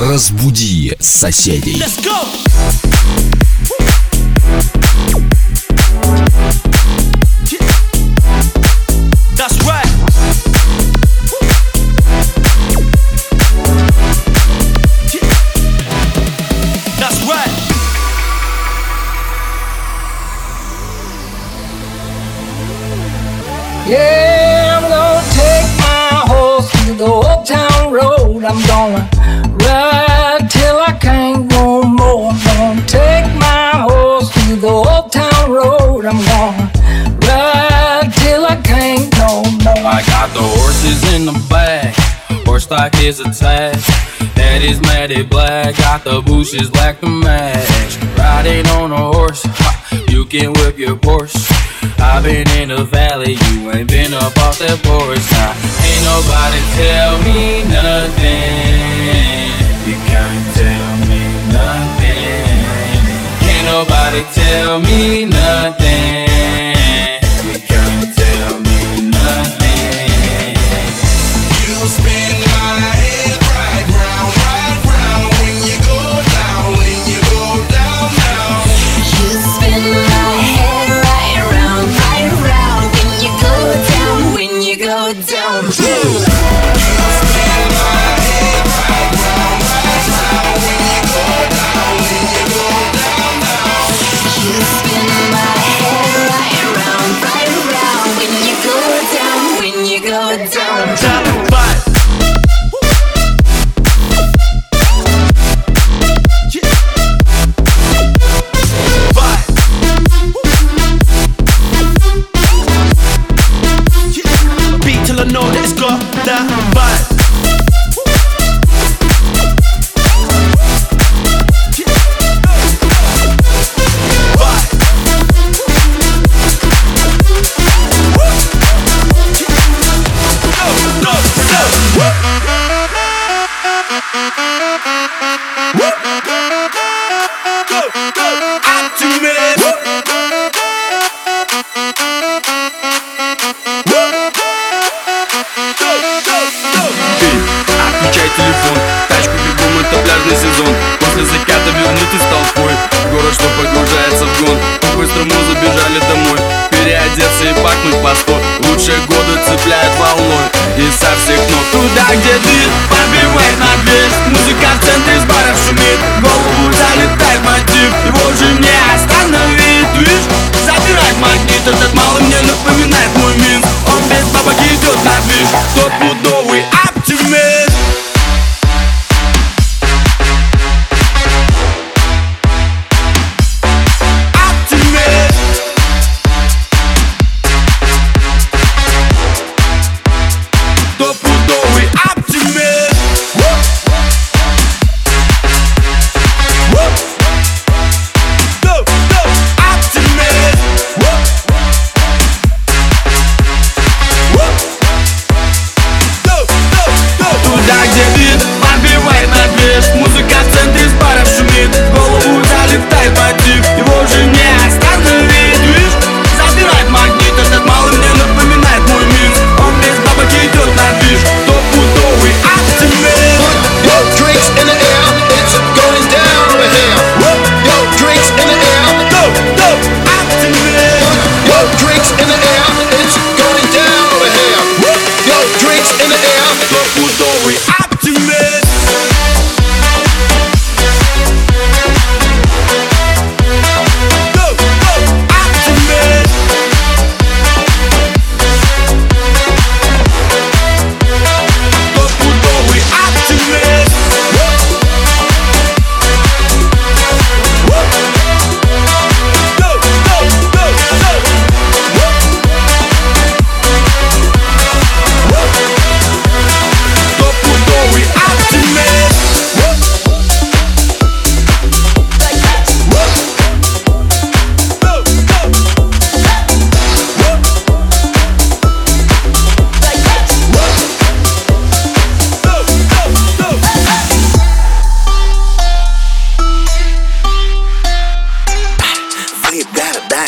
Разбуди соседей. Let's go! Glock is attached. That is matted black, got the bushes black to match. Riding on a horse, ha, you can whip your Porsche. I've been in the valley, you ain't been up off that porch. Now, ain't nobody tell me nothing. You can't tell me nothing. Can't nobody tell me nothing. засыпну туда, где ты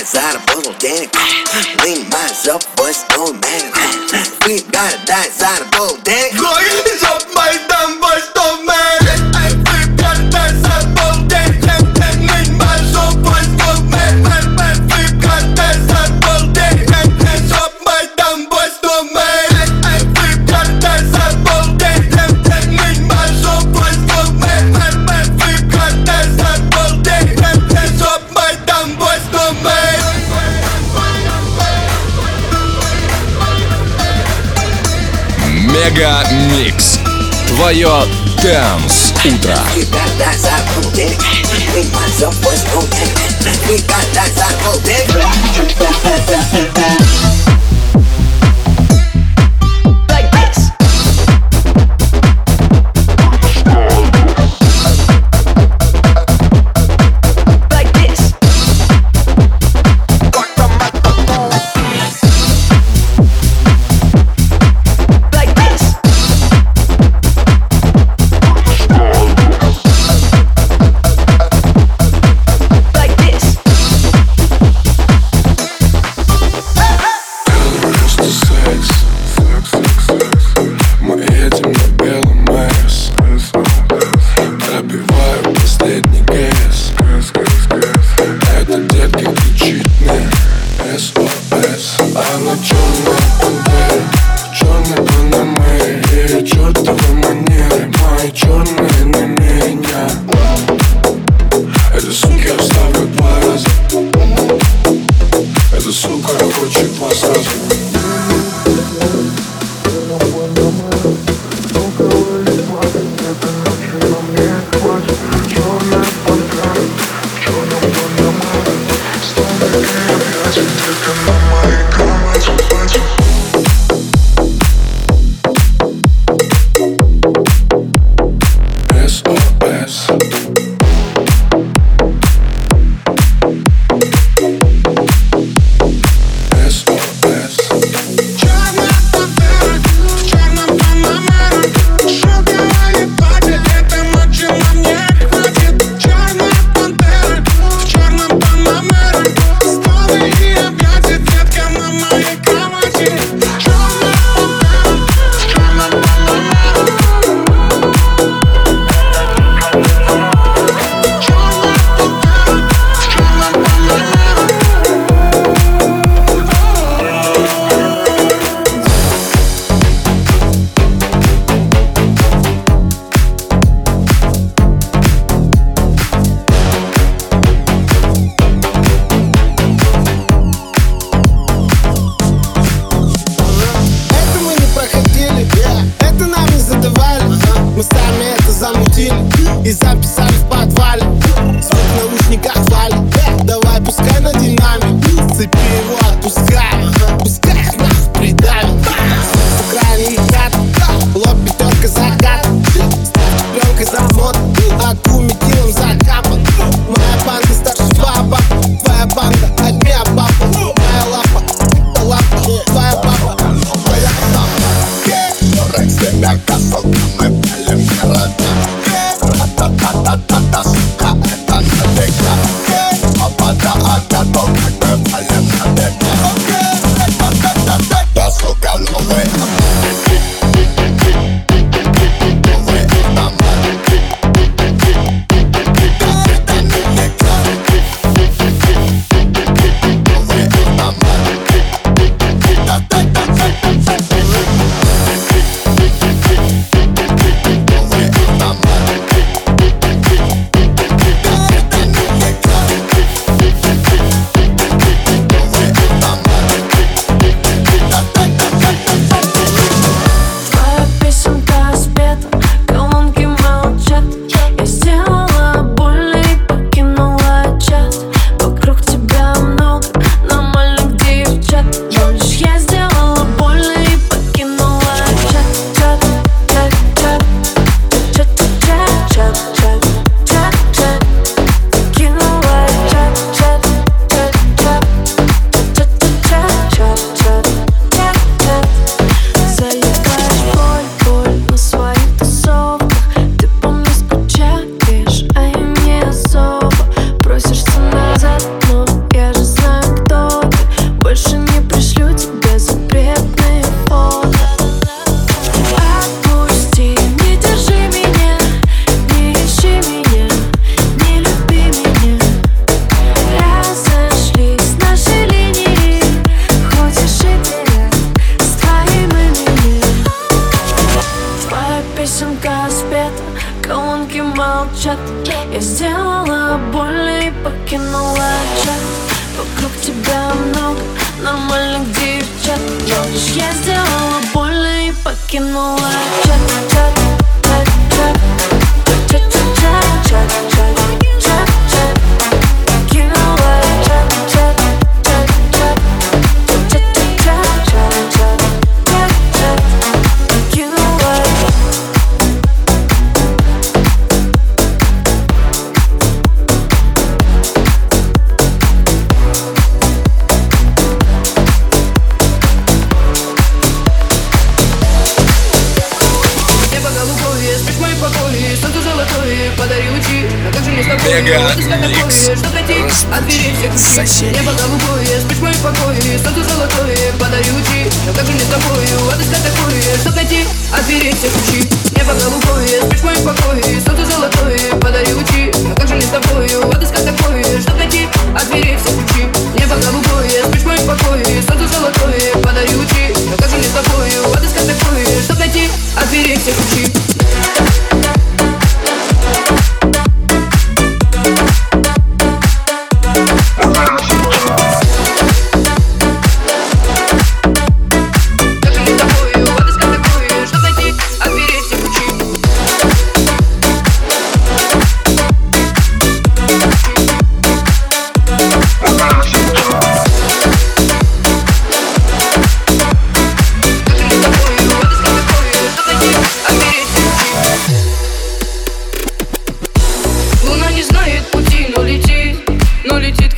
inside a bottle dance. Lean myself, voice going man. We gotta die inside a bottle dance. Going is up my. Мега Микс. Твое Dance Утро. We got that sarcotic. We want some voice We got that sarcotic.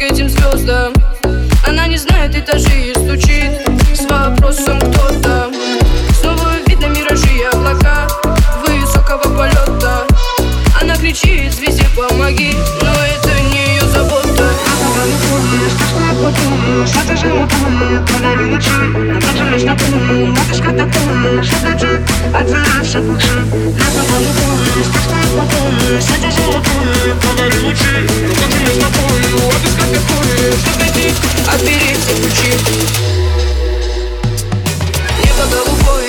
к этим звездам Она не знает этажи и стучит С вопросом, кто Что-то же мы помним, твои Но как же лишь напомню, матушка такую Что ты дед, все ключи Я за вами боюсь, так что я спокойно Что-то Но как же лишь напомню, матушка такую Что ты дед, все ключи Небо голубое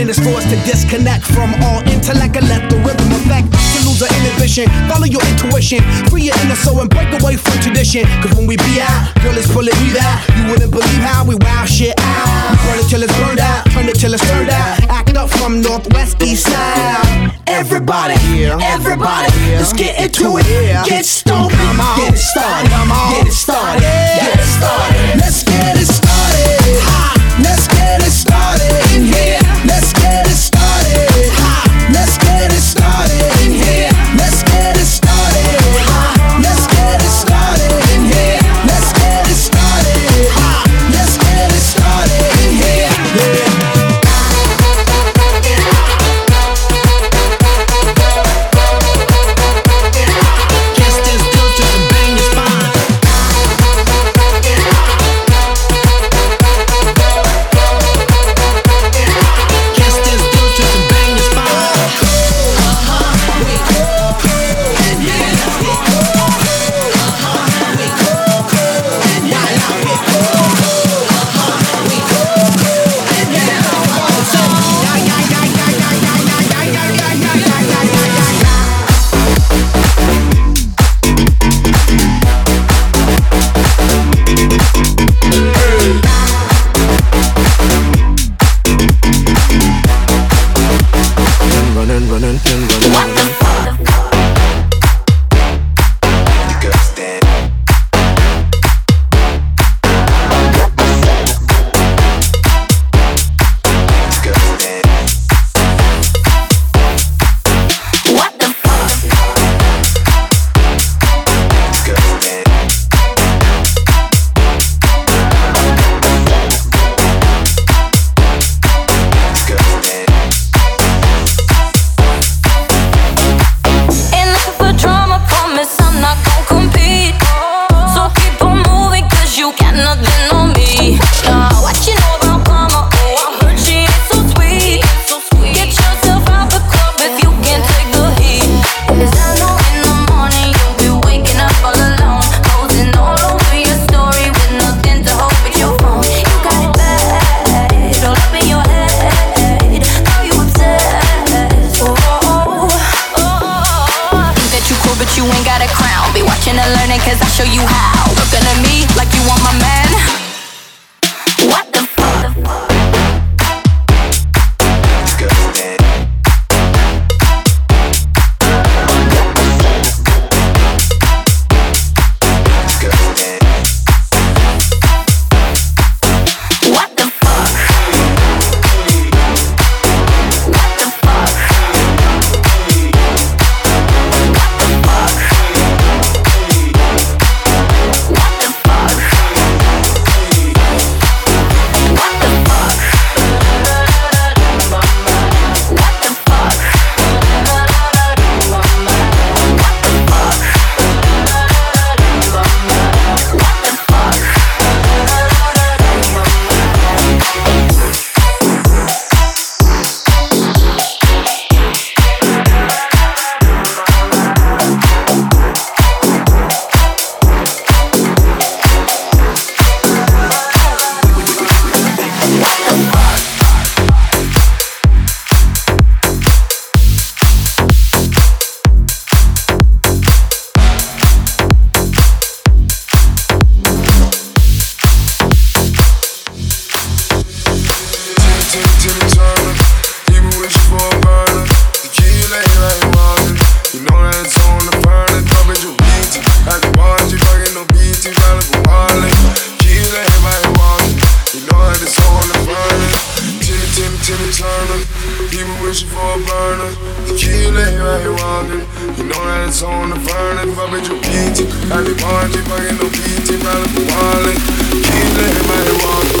minutes for us to disconnect from all intellect and let the rhythm affect. To lose our inhibition, follow your intuition, free your inner soul and break away from tradition. Cause when we be out, girl, it's pulling me out. You wouldn't believe how we wow shit out. Burn it till it's burned out, turn it till it's turned out. Act up from northwest, east side. Everybody, everybody, let's get into it. Get stoned, get it started, get it started, get it started. and running. What the fuck? keep wishing for a burner. You keep laying out here wandering. You know that it's on the burner. If I bet you beat it, I be born, I get no beat it, round up the wallet. Keep laying out here burner.